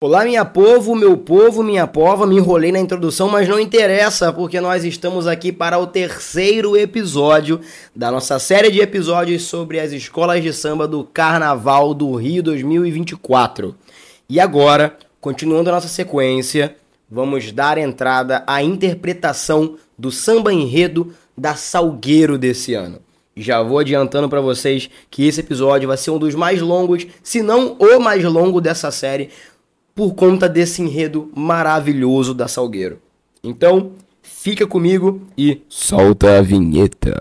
Olá, minha povo, meu povo, minha pova. Me enrolei na introdução, mas não interessa, porque nós estamos aqui para o terceiro episódio da nossa série de episódios sobre as escolas de samba do Carnaval do Rio 2024. E agora, continuando a nossa sequência, vamos dar entrada à interpretação do samba enredo da Salgueiro desse ano. Já vou adiantando para vocês que esse episódio vai ser um dos mais longos, se não o mais longo dessa série, por conta desse enredo maravilhoso da Salgueiro. Então, fica comigo e solta a vinheta.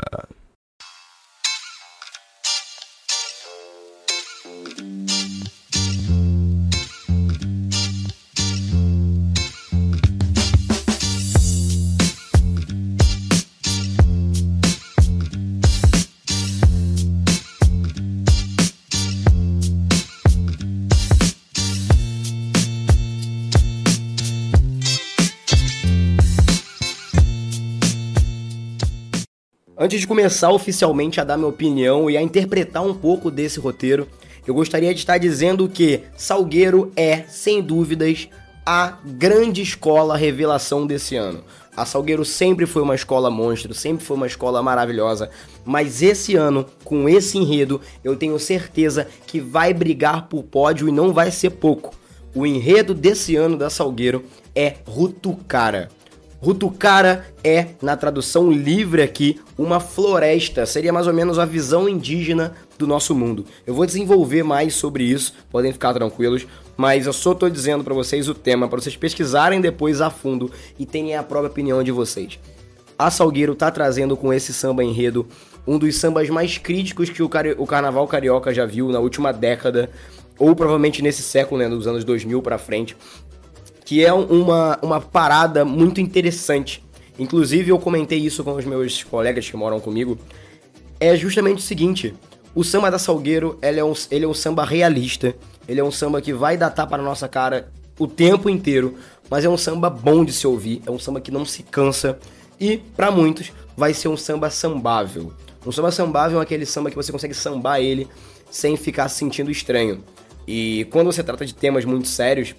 Antes de começar oficialmente a dar minha opinião e a interpretar um pouco desse roteiro, eu gostaria de estar dizendo que Salgueiro é, sem dúvidas, a grande escola revelação desse ano. A Salgueiro sempre foi uma escola monstro, sempre foi uma escola maravilhosa, mas esse ano, com esse enredo, eu tenho certeza que vai brigar por pódio e não vai ser pouco. O enredo desse ano da Salgueiro é Rutucara. Rutucara é, na tradução livre aqui, uma floresta. Seria mais ou menos a visão indígena do nosso mundo. Eu vou desenvolver mais sobre isso, podem ficar tranquilos, mas eu só tô dizendo para vocês o tema para vocês pesquisarem depois a fundo e terem a própria opinião de vocês. A Salgueiro tá trazendo com esse samba enredo um dos sambas mais críticos que o, car o carnaval carioca já viu na última década, ou provavelmente nesse século, né, dos anos 2000 para frente que é uma, uma parada muito interessante. Inclusive, eu comentei isso com os meus colegas que moram comigo. É justamente o seguinte: o samba da Salgueiro ele é, um, ele é um samba realista. Ele é um samba que vai dar tapa na nossa cara o tempo inteiro. Mas é um samba bom de se ouvir. É um samba que não se cansa. E, para muitos, vai ser um samba sambável. Um samba sambável é aquele samba que você consegue sambar ele sem ficar se sentindo estranho. E quando você trata de temas muito sérios,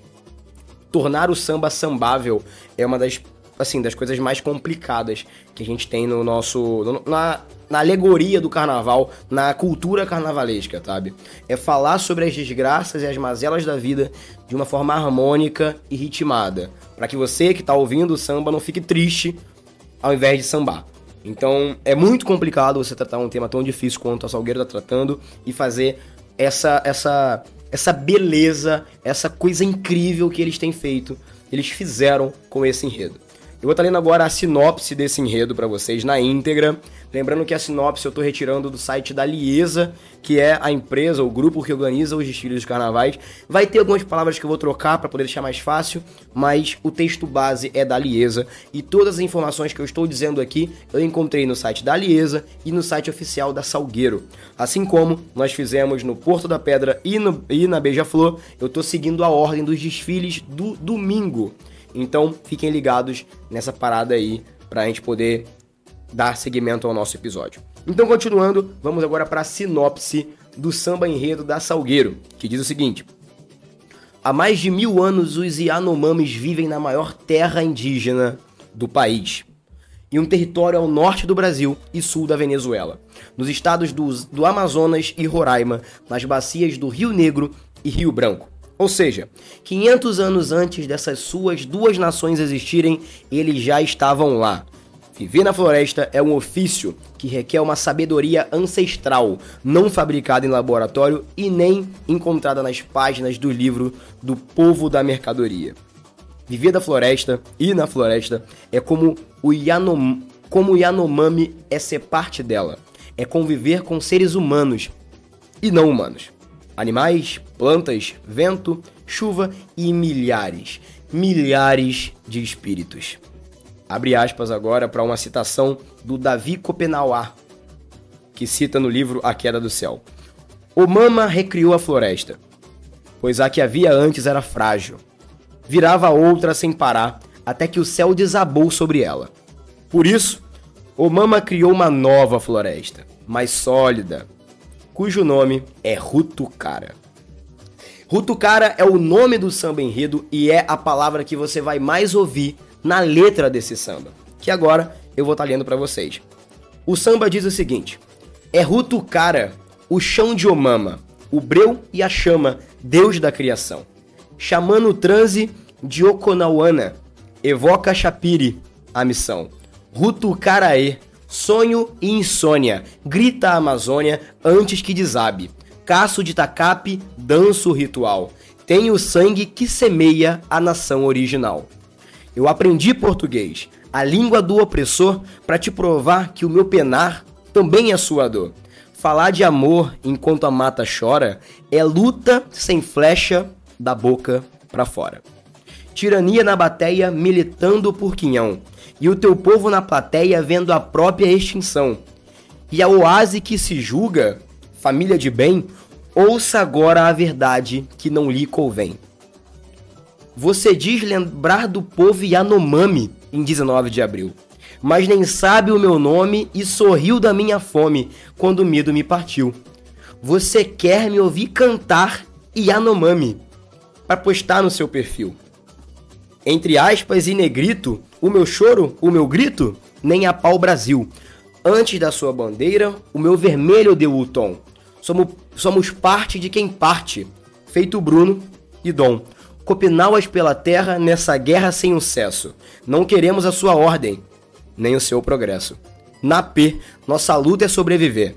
tornar o samba sambável é uma das assim das coisas mais complicadas que a gente tem no nosso no, na, na alegoria do carnaval, na cultura carnavalesca, sabe? É falar sobre as desgraças e as mazelas da vida de uma forma harmônica e ritmada, para que você que tá ouvindo o samba não fique triste ao invés de sambar. Então, é muito complicado você tratar um tema tão difícil quanto a Salgueiro tá tratando e fazer essa essa essa beleza, essa coisa incrível que eles têm feito, eles fizeram com esse enredo. Eu vou estar lendo agora a sinopse desse enredo para vocês na íntegra. Lembrando que a sinopse eu estou retirando do site da Liesa, que é a empresa, o grupo que organiza os desfiles dos carnavais. Vai ter algumas palavras que eu vou trocar para poder deixar mais fácil, mas o texto base é da Liesa. E todas as informações que eu estou dizendo aqui eu encontrei no site da Liesa e no site oficial da Salgueiro. Assim como nós fizemos no Porto da Pedra e, no, e na Beija-Flor, eu estou seguindo a ordem dos desfiles do domingo. Então fiquem ligados nessa parada aí pra gente poder dar seguimento ao nosso episódio. Então, continuando, vamos agora para a sinopse do samba enredo da Salgueiro, que diz o seguinte: Há mais de mil anos, os Yanomamis vivem na maior terra indígena do país, em um território ao norte do Brasil e sul da Venezuela, nos estados do, do Amazonas e Roraima, nas bacias do Rio Negro e Rio Branco. Ou seja, 500 anos antes dessas suas duas nações existirem, eles já estavam lá. Viver na floresta é um ofício que requer uma sabedoria ancestral, não fabricada em laboratório e nem encontrada nas páginas do livro do povo da mercadoria. Viver da floresta e na floresta é como o Yanom, como Yanomami é ser parte dela, é conviver com seres humanos e não humanos animais, plantas, vento, chuva e milhares, milhares de espíritos. Abre aspas agora para uma citação do Davi Copenauer, que cita no livro A Queda do Céu. O Mama recriou a floresta, pois a que havia antes era frágil. Virava outra sem parar, até que o céu desabou sobre ela. Por isso, o Mama criou uma nova floresta, mais sólida, cujo nome é Rutucara. Rutucara é o nome do samba enredo e é a palavra que você vai mais ouvir na letra desse samba, que agora eu vou estar tá lendo para vocês. O samba diz o seguinte: É Rutucara, o chão de Omama, o breu e a chama, Deus da criação. Chamando o transe de Okonauana, evoca Chapiri, a missão. Rutucaraê, sonho e insônia, grita a Amazônia antes que desabe. Caço de tacape, danço ritual. Tenho sangue que semeia a nação original. Eu aprendi português, a língua do opressor, para te provar que o meu penar também é sua dor. Falar de amor enquanto a mata chora é luta sem flecha da boca para fora. Tirania na bateia militando por quinhão, e o teu povo na plateia vendo a própria extinção. E a oase que se julga, família de bem, ouça agora a verdade que não lhe convém. Você diz lembrar do povo Yanomami em 19 de abril, mas nem sabe o meu nome e sorriu da minha fome quando o medo me partiu. Você quer me ouvir cantar Yanomami para postar no seu perfil. Entre aspas e negrito, o meu choro, o meu grito, nem a pau Brasil. Antes da sua bandeira, o meu vermelho deu o tom. Somos, somos parte de quem parte, feito Bruno e Dom copiná-las pela terra nessa guerra sem um cesso. Não queremos a sua ordem, nem o seu progresso. Na P, nossa luta é sobreviver.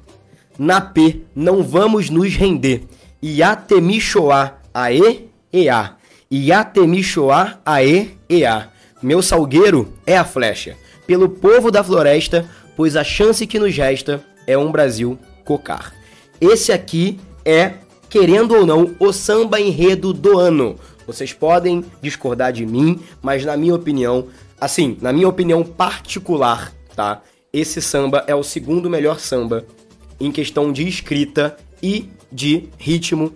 Na P, não vamos nos render. Iatemichoá, aê, ea. Iatemichoá, aê, ea. Meu salgueiro é a flecha. Pelo povo da floresta, pois a chance que nos resta é um Brasil cocar. Esse aqui é, querendo ou não, o samba enredo do ano. Vocês podem discordar de mim, mas na minha opinião, assim, na minha opinião particular, tá? Esse samba é o segundo melhor samba em questão de escrita e de ritmo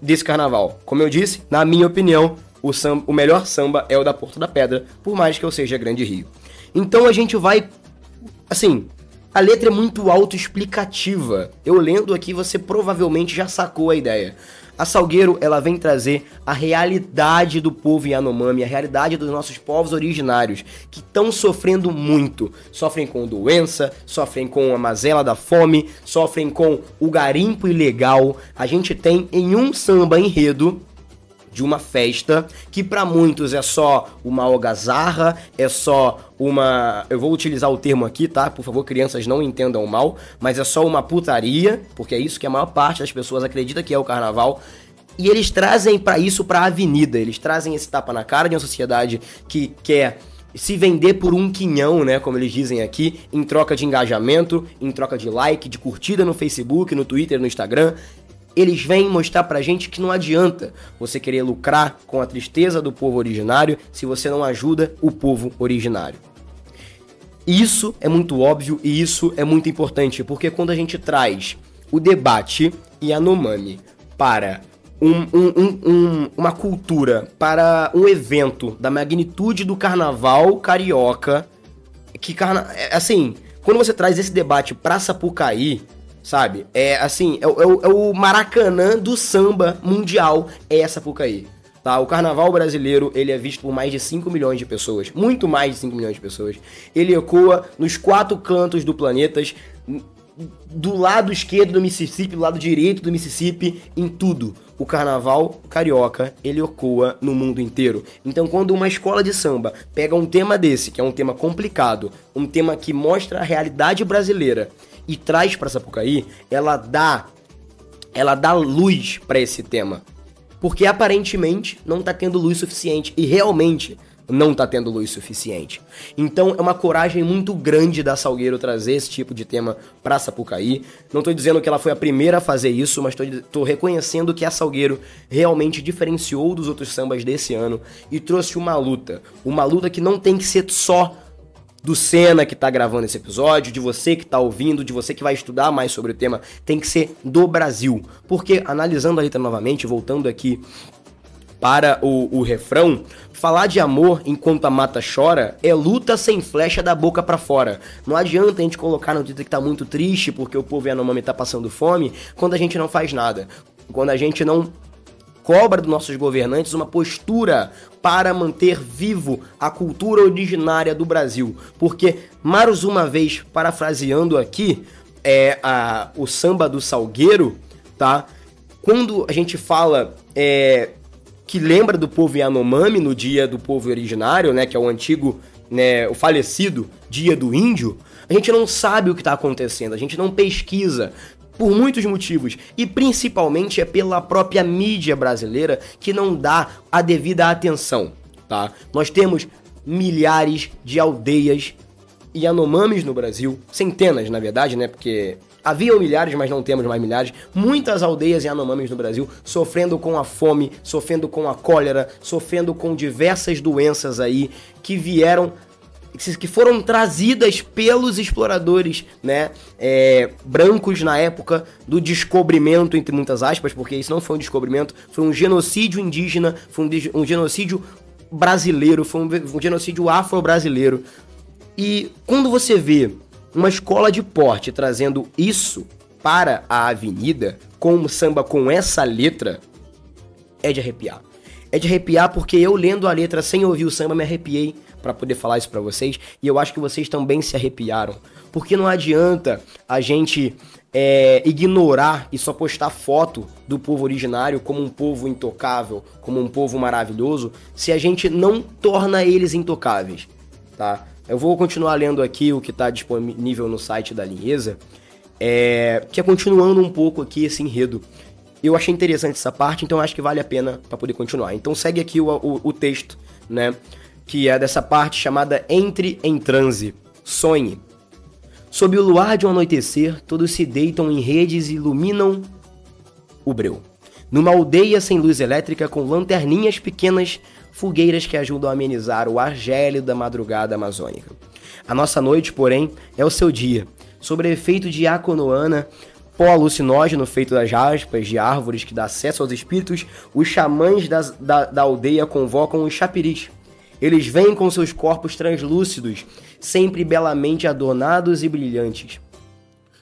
desse carnaval. Como eu disse, na minha opinião, o, samba, o melhor samba é o da Porto da Pedra, por mais que eu seja Grande Rio. Então a gente vai. Assim, a letra é muito autoexplicativa. Eu lendo aqui, você provavelmente já sacou a ideia. A Salgueiro, ela vem trazer a realidade do povo Yanomami, a realidade dos nossos povos originários, que estão sofrendo muito. Sofrem com doença, sofrem com a mazela da fome, sofrem com o garimpo ilegal. A gente tem em um samba enredo de uma festa que para muitos é só uma algazarra, é só uma. Eu vou utilizar o termo aqui, tá? Por favor, crianças não entendam mal, mas é só uma putaria, porque é isso que a maior parte das pessoas acredita que é o carnaval. E eles trazem para isso para avenida, eles trazem esse tapa na cara de uma sociedade que quer se vender por um quinhão, né, como eles dizem aqui, em troca de engajamento, em troca de like, de curtida no Facebook, no Twitter, no Instagram eles vêm mostrar pra gente que não adianta você querer lucrar com a tristeza do povo originário se você não ajuda o povo originário. Isso é muito óbvio e isso é muito importante, porque quando a gente traz o debate e para um, um, um, uma cultura, para um evento da magnitude do carnaval carioca, que carna... É, assim, quando você traz esse debate pra Sapucaí, sabe? É assim, é, é, é, o Maracanã do samba mundial, é essa Pucaí. Tá? O carnaval brasileiro, ele é visto por mais de 5 milhões de pessoas, muito mais de 5 milhões de pessoas. Ele ecoa nos quatro cantos do planeta, do lado esquerdo do Mississippi, do lado direito do Mississippi, em tudo. O carnaval carioca, ele ecoa no mundo inteiro. Então, quando uma escola de samba pega um tema desse, que é um tema complicado, um tema que mostra a realidade brasileira, e traz para Sapucaí, ela dá ela dá luz para esse tema. Porque aparentemente não tá tendo luz suficiente e realmente não tá tendo luz suficiente. Então é uma coragem muito grande da Salgueiro trazer esse tipo de tema pra Sapucaí. Não tô dizendo que ela foi a primeira a fazer isso, mas tô, tô reconhecendo que a Salgueiro realmente diferenciou dos outros sambas desse ano e trouxe uma luta. Uma luta que não tem que ser só do Senna que tá gravando esse episódio, de você que tá ouvindo, de você que vai estudar mais sobre o tema, tem que ser do Brasil. Porque, analisando a letra novamente, voltando aqui para o, o refrão, falar de amor enquanto a mata chora é luta sem flecha da boca para fora. Não adianta a gente colocar no título que tá muito triste porque o povo Yanomami tá passando fome, quando a gente não faz nada. Quando a gente não cobra dos nossos governantes uma postura para manter vivo a cultura originária do Brasil. Porque, mais uma vez, parafraseando aqui, é a, o samba do Salgueiro, tá? Quando a gente fala é, que lembra do povo Yanomami no dia do povo originário, né, que é o antigo, né, o falecido dia do índio, a gente não sabe o que está acontecendo, a gente não pesquisa, por muitos motivos e principalmente é pela própria mídia brasileira que não dá a devida atenção, tá? Nós temos milhares de aldeias Yanomamis no Brasil, centenas na verdade, né? Porque Haviam milhares, mas não temos mais milhares. Muitas aldeias Yanomamis no Brasil sofrendo com a fome, sofrendo com a cólera, sofrendo com diversas doenças aí que vieram que foram trazidas pelos exploradores, né, é, brancos na época do descobrimento, entre muitas aspas, porque isso não foi um descobrimento, foi um genocídio indígena, foi um, um genocídio brasileiro, foi um, um genocídio afro-brasileiro. E quando você vê uma escola de porte trazendo isso para a avenida, com um samba com essa letra, é de arrepiar. É de arrepiar porque eu lendo a letra sem ouvir o samba me arrepiei para poder falar isso para vocês e eu acho que vocês também se arrepiaram. Porque não adianta a gente é, ignorar e só postar foto do povo originário como um povo intocável, como um povo maravilhoso, se a gente não torna eles intocáveis, tá? Eu vou continuar lendo aqui o que está disponível no site da Linheza, é, que é continuando um pouco aqui esse enredo. Eu achei interessante essa parte, então acho que vale a pena para poder continuar. Então segue aqui o, o, o texto, né? Que é dessa parte chamada Entre em Transe. Sonhe. Sob o luar de um anoitecer, todos se deitam em redes e iluminam o breu. Numa aldeia sem luz elétrica, com lanterninhas pequenas, fogueiras que ajudam a amenizar o ar gélido da madrugada amazônica. A nossa noite, porém, é o seu dia. Sobre efeito de Aconoana, pó alucinógeno feito das raspas de árvores que dá acesso aos espíritos, os xamãs das, da, da aldeia convocam os chapiris. Eles vêm com seus corpos translúcidos, sempre belamente adornados e brilhantes.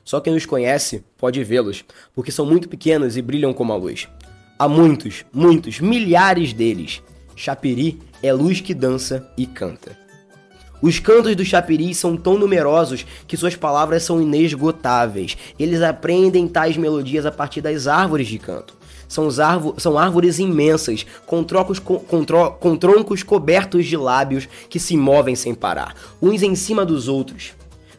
Só quem os conhece pode vê-los, porque são muito pequenos e brilham como a luz. Há muitos, muitos, milhares deles, Chapiri é luz que dança e canta. Os cantos dos chapiris são tão numerosos que suas palavras são inesgotáveis. Eles aprendem tais melodias a partir das árvores de canto. São, são árvores imensas, com, trocos, com, com, tro com troncos cobertos de lábios que se movem sem parar, uns em cima dos outros.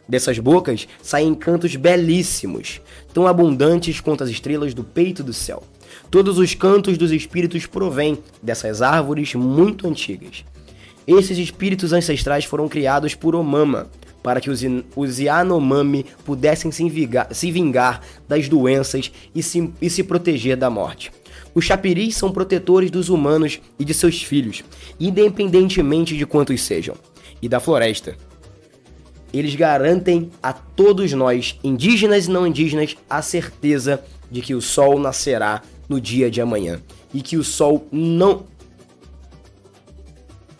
Dessas bocas saem cantos belíssimos, tão abundantes quanto as estrelas do peito do céu. Todos os cantos dos espíritos provêm dessas árvores muito antigas. Esses espíritos ancestrais foram criados por Omama, para que os, os Yanomami pudessem se vingar, se vingar das doenças e se, e se proteger da morte. Os chapiris são protetores dos humanos e de seus filhos, independentemente de quantos sejam, e da floresta. Eles garantem a todos nós, indígenas e não indígenas, a certeza de que o sol nascerá no dia de amanhã. E que o sol não.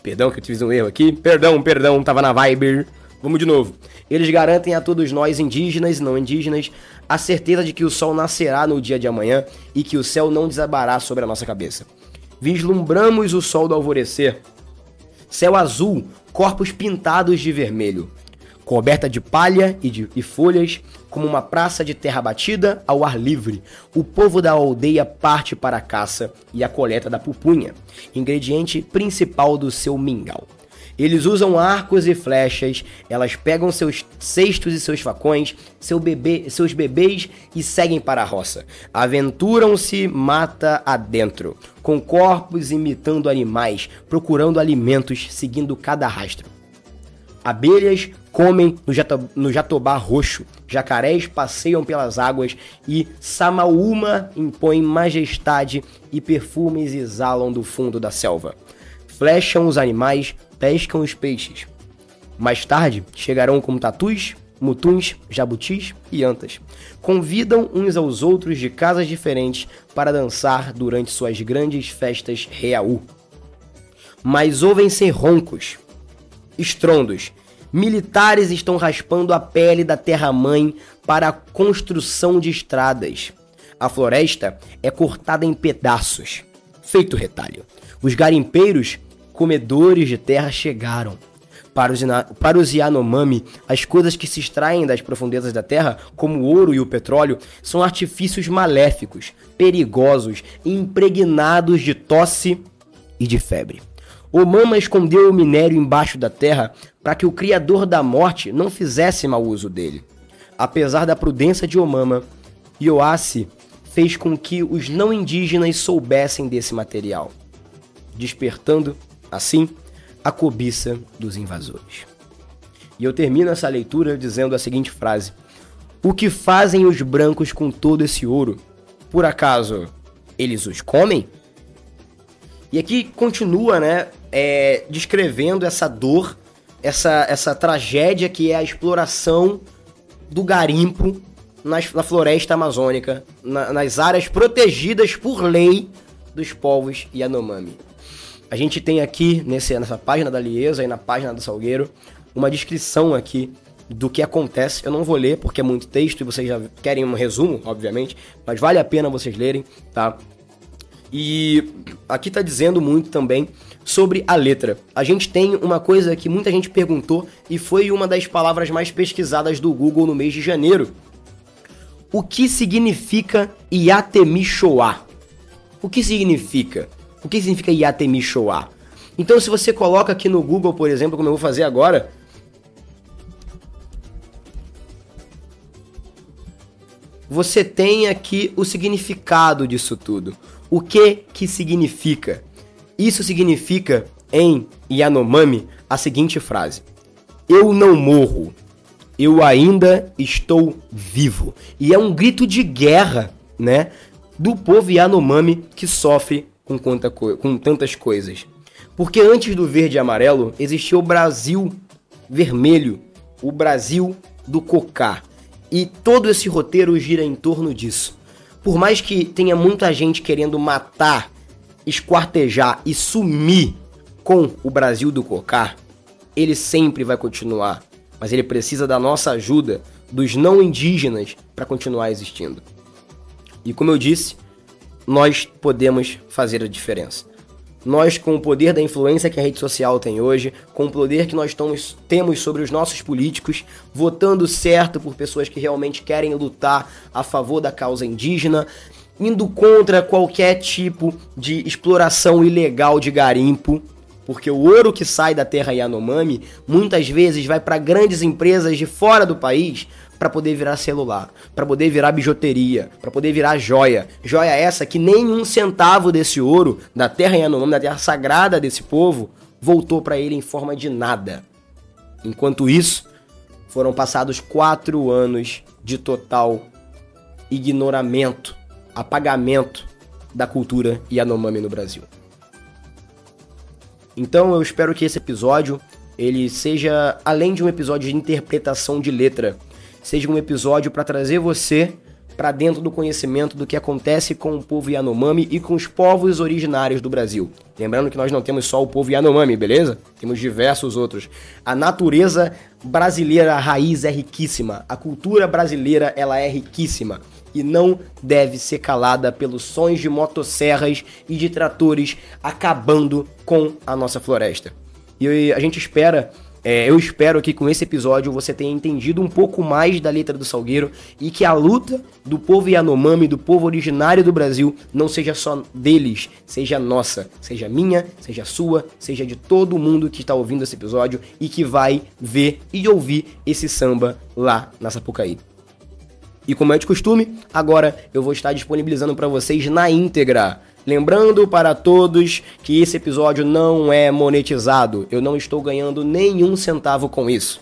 Perdão que eu fiz um erro aqui. Perdão, perdão, tava na vibe. Vamos de novo. Eles garantem a todos nós, indígenas e não indígenas, a certeza de que o sol nascerá no dia de amanhã e que o céu não desabará sobre a nossa cabeça. Vislumbramos o sol do alvorecer. Céu azul, corpos pintados de vermelho coberta de palha e, de, e folhas, como uma praça de terra batida ao ar livre. O povo da aldeia parte para a caça e a coleta da pupunha, ingrediente principal do seu mingau. Eles usam arcos e flechas, elas pegam seus cestos e seus facões, seu bebê, seus bebês e seguem para a roça. Aventuram-se mata adentro, com corpos imitando animais, procurando alimentos, seguindo cada rastro. Abelhas comem no, jato, no jatobá roxo, jacarés passeiam pelas águas e Samaúma impõe majestade e perfumes exalam do fundo da selva. Flecham os animais, pescam os peixes. Mais tarde chegarão como tatus, mutuns, jabutis e antas. Convidam uns aos outros de casas diferentes para dançar durante suas grandes festas reaú. Mas ouvem-se roncos, estrondos. Militares estão raspando a pele da terra-mãe para a construção de estradas. A floresta é cortada em pedaços. feito retalho. Os garimpeiros, comedores de terra, chegaram. Para os, para os Yanomami, as coisas que se extraem das profundezas da terra, como o ouro e o petróleo, são artifícios maléficos, perigosos impregnados de tosse e de febre. Omama escondeu o minério embaixo da terra para que o Criador da Morte não fizesse mau uso dele. Apesar da prudência de Omama, Yoassi fez com que os não indígenas soubessem desse material, despertando, assim, a cobiça dos invasores. E eu termino essa leitura dizendo a seguinte frase: O que fazem os brancos com todo esse ouro? Por acaso eles os comem? E aqui continua, né, é, descrevendo essa dor, essa, essa tragédia que é a exploração do garimpo nas, na floresta amazônica, na, nas áreas protegidas por lei dos povos Yanomami. A gente tem aqui nesse, nessa página da Liesa e na página do Salgueiro uma descrição aqui do que acontece. Eu não vou ler porque é muito texto e vocês já querem um resumo, obviamente, mas vale a pena vocês lerem, tá? E aqui tá dizendo muito também sobre a letra. A gente tem uma coisa que muita gente perguntou e foi uma das palavras mais pesquisadas do Google no mês de janeiro. O que significa Iatemi Shoah? O que significa? O que significa Yatemi Shoah? Então, se você coloca aqui no Google, por exemplo, como eu vou fazer agora, você tem aqui o significado disso tudo. O que que significa? Isso significa em Yanomami a seguinte frase: Eu não morro. Eu ainda estou vivo. E é um grito de guerra, né, do povo Yanomami que sofre com, quanta com tantas coisas. Porque antes do verde e amarelo existia o Brasil vermelho, o Brasil do cocá. E todo esse roteiro gira em torno disso. Por mais que tenha muita gente querendo matar, esquartejar e sumir com o Brasil do cocá, ele sempre vai continuar. Mas ele precisa da nossa ajuda, dos não indígenas, para continuar existindo. E como eu disse, nós podemos fazer a diferença. Nós, com o poder da influência que a rede social tem hoje, com o poder que nós temos sobre os nossos políticos, votando certo por pessoas que realmente querem lutar a favor da causa indígena, indo contra qualquer tipo de exploração ilegal de garimpo, porque o ouro que sai da terra Yanomami muitas vezes vai para grandes empresas de fora do país para poder virar celular, para poder virar bijuteria, para poder virar joia. Joia essa que nenhum centavo desse ouro da terra Yanomami, da terra sagrada desse povo, voltou para ele em forma de nada. Enquanto isso, foram passados quatro anos de total ignoramento, apagamento da cultura Yanomami no Brasil. Então eu espero que esse episódio ele seja além de um episódio de interpretação de letra, seja um episódio para trazer você para dentro do conhecimento do que acontece com o povo Yanomami e com os povos originários do Brasil. Lembrando que nós não temos só o povo Yanomami, beleza? Temos diversos outros. A natureza brasileira raiz é riquíssima, a cultura brasileira ela é riquíssima e não deve ser calada pelos sons de motosserras e de tratores acabando com a nossa floresta. E a gente espera é, eu espero que com esse episódio você tenha entendido um pouco mais da letra do Salgueiro e que a luta do povo Yanomami, do povo originário do Brasil, não seja só deles, seja nossa, seja minha, seja sua, seja de todo mundo que está ouvindo esse episódio e que vai ver e ouvir esse samba lá na Sapucaí. E como é de costume, agora eu vou estar disponibilizando para vocês na íntegra Lembrando para todos que esse episódio não é monetizado, eu não estou ganhando nenhum centavo com isso.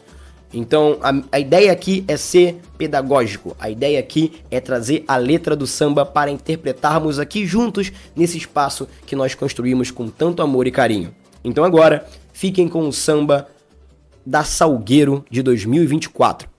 Então a, a, ideia aqui é ser pedagógico, a ideia aqui é trazer a letra do samba para interpretarmos aqui juntos nesse espaço que nós construímos com tanto amor e carinho. Então agora, fiquem com o samba da Salgueiro de 2024.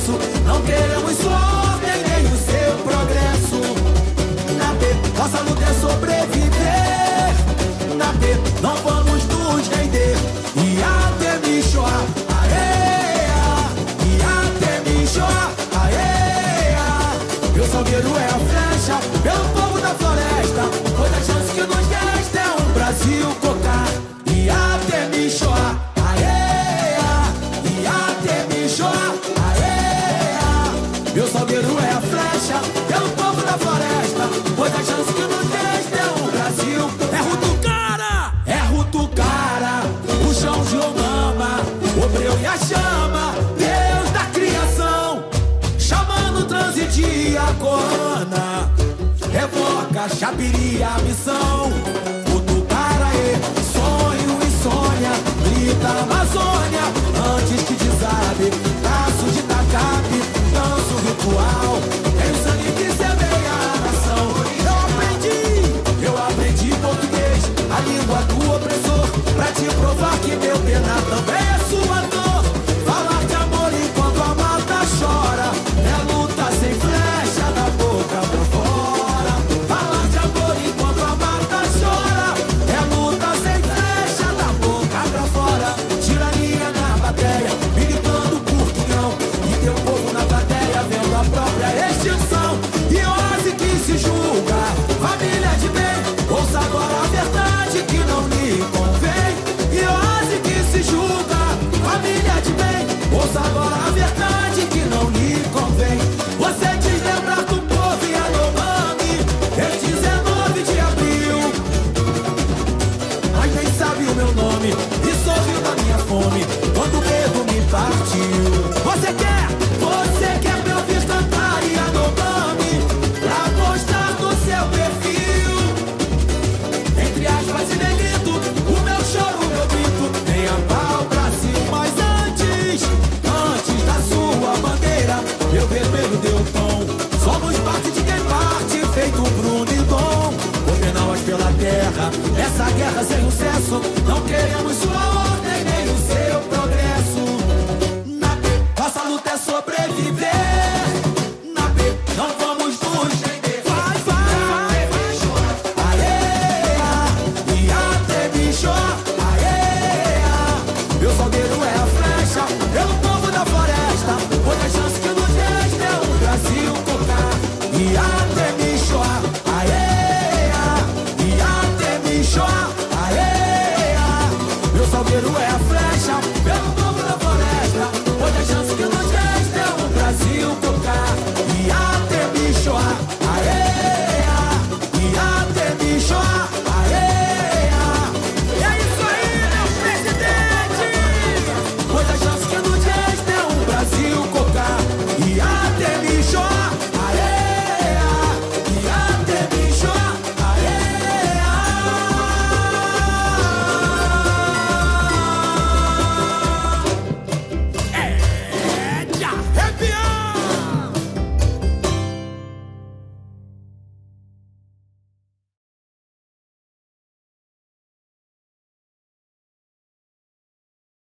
nosso. Não queremos sua Meu salgueiro é a flecha, é o povo da floresta. Pois a chance que nos deste é o Brasil. É Ruto Cara, é Ruto Cara. o chão de Omama, o breu e a chama, Deus da criação. Chamando transite a corona, revoca, chapiria, missão. Cruzeiro é a flecha.